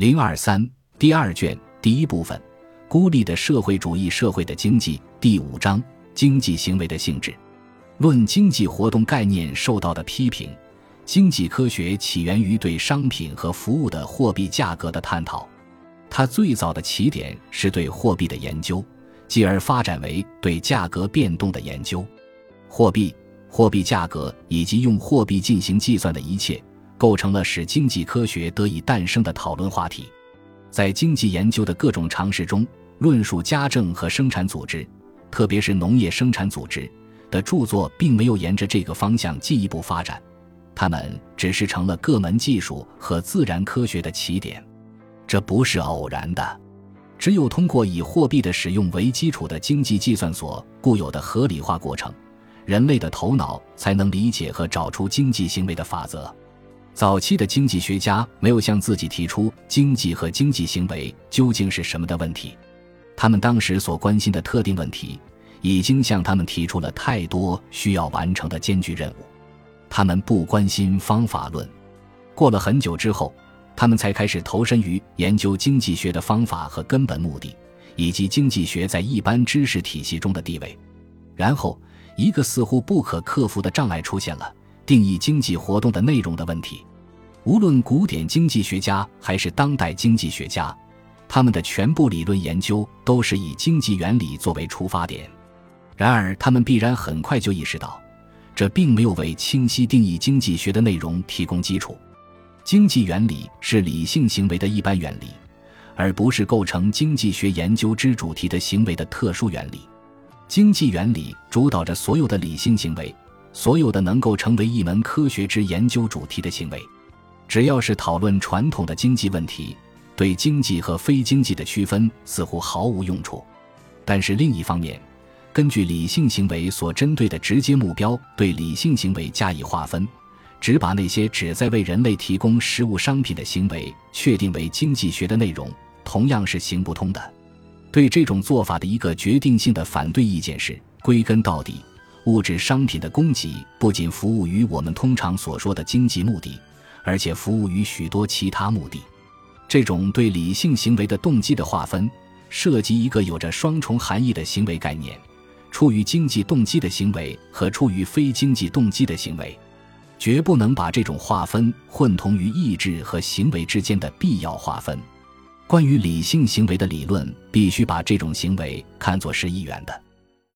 零二三第二卷第一部分：孤立的社会主义社会的经济。第五章：经济行为的性质。论经济活动概念受到的批评。经济科学起源于对商品和服务的货币价格的探讨。它最早的起点是对货币的研究，继而发展为对价格变动的研究。货币、货币价格以及用货币进行计算的一切。构成了使经济科学得以诞生的讨论话题，在经济研究的各种尝试中，论述家政和生产组织，特别是农业生产组织的著作，并没有沿着这个方向进一步发展，它们只是成了各门技术和自然科学的起点。这不是偶然的，只有通过以货币的使用为基础的经济计算所固有的合理化过程，人类的头脑才能理解和找出经济行为的法则。早期的经济学家没有向自己提出经济和经济行为究竟是什么的问题，他们当时所关心的特定问题已经向他们提出了太多需要完成的艰巨任务。他们不关心方法论。过了很久之后，他们才开始投身于研究经济学的方法和根本目的，以及经济学在一般知识体系中的地位。然后，一个似乎不可克服的障碍出现了。定义经济活动的内容的问题，无论古典经济学家还是当代经济学家，他们的全部理论研究都是以经济原理作为出发点。然而，他们必然很快就意识到，这并没有为清晰定义经济学的内容提供基础。经济原理是理性行为的一般原理，而不是构成经济学研究之主题的行为的特殊原理。经济原理主导着所有的理性行为。所有的能够成为一门科学之研究主题的行为，只要是讨论传统的经济问题，对经济和非经济的区分似乎毫无用处。但是另一方面，根据理性行为所针对的直接目标，对理性行为加以划分，只把那些旨在为人类提供实物商品的行为确定为经济学的内容，同样是行不通的。对这种做法的一个决定性的反对意见是：归根到底。物质商品的供给不仅服务于我们通常所说的经济目的，而且服务于许多其他目的。这种对理性行为的动机的划分，涉及一个有着双重含义的行为概念：出于经济动机的行为和出于非经济动机的行为。绝不能把这种划分混同于意志和行为之间的必要划分。关于理性行为的理论，必须把这种行为看作是一元的。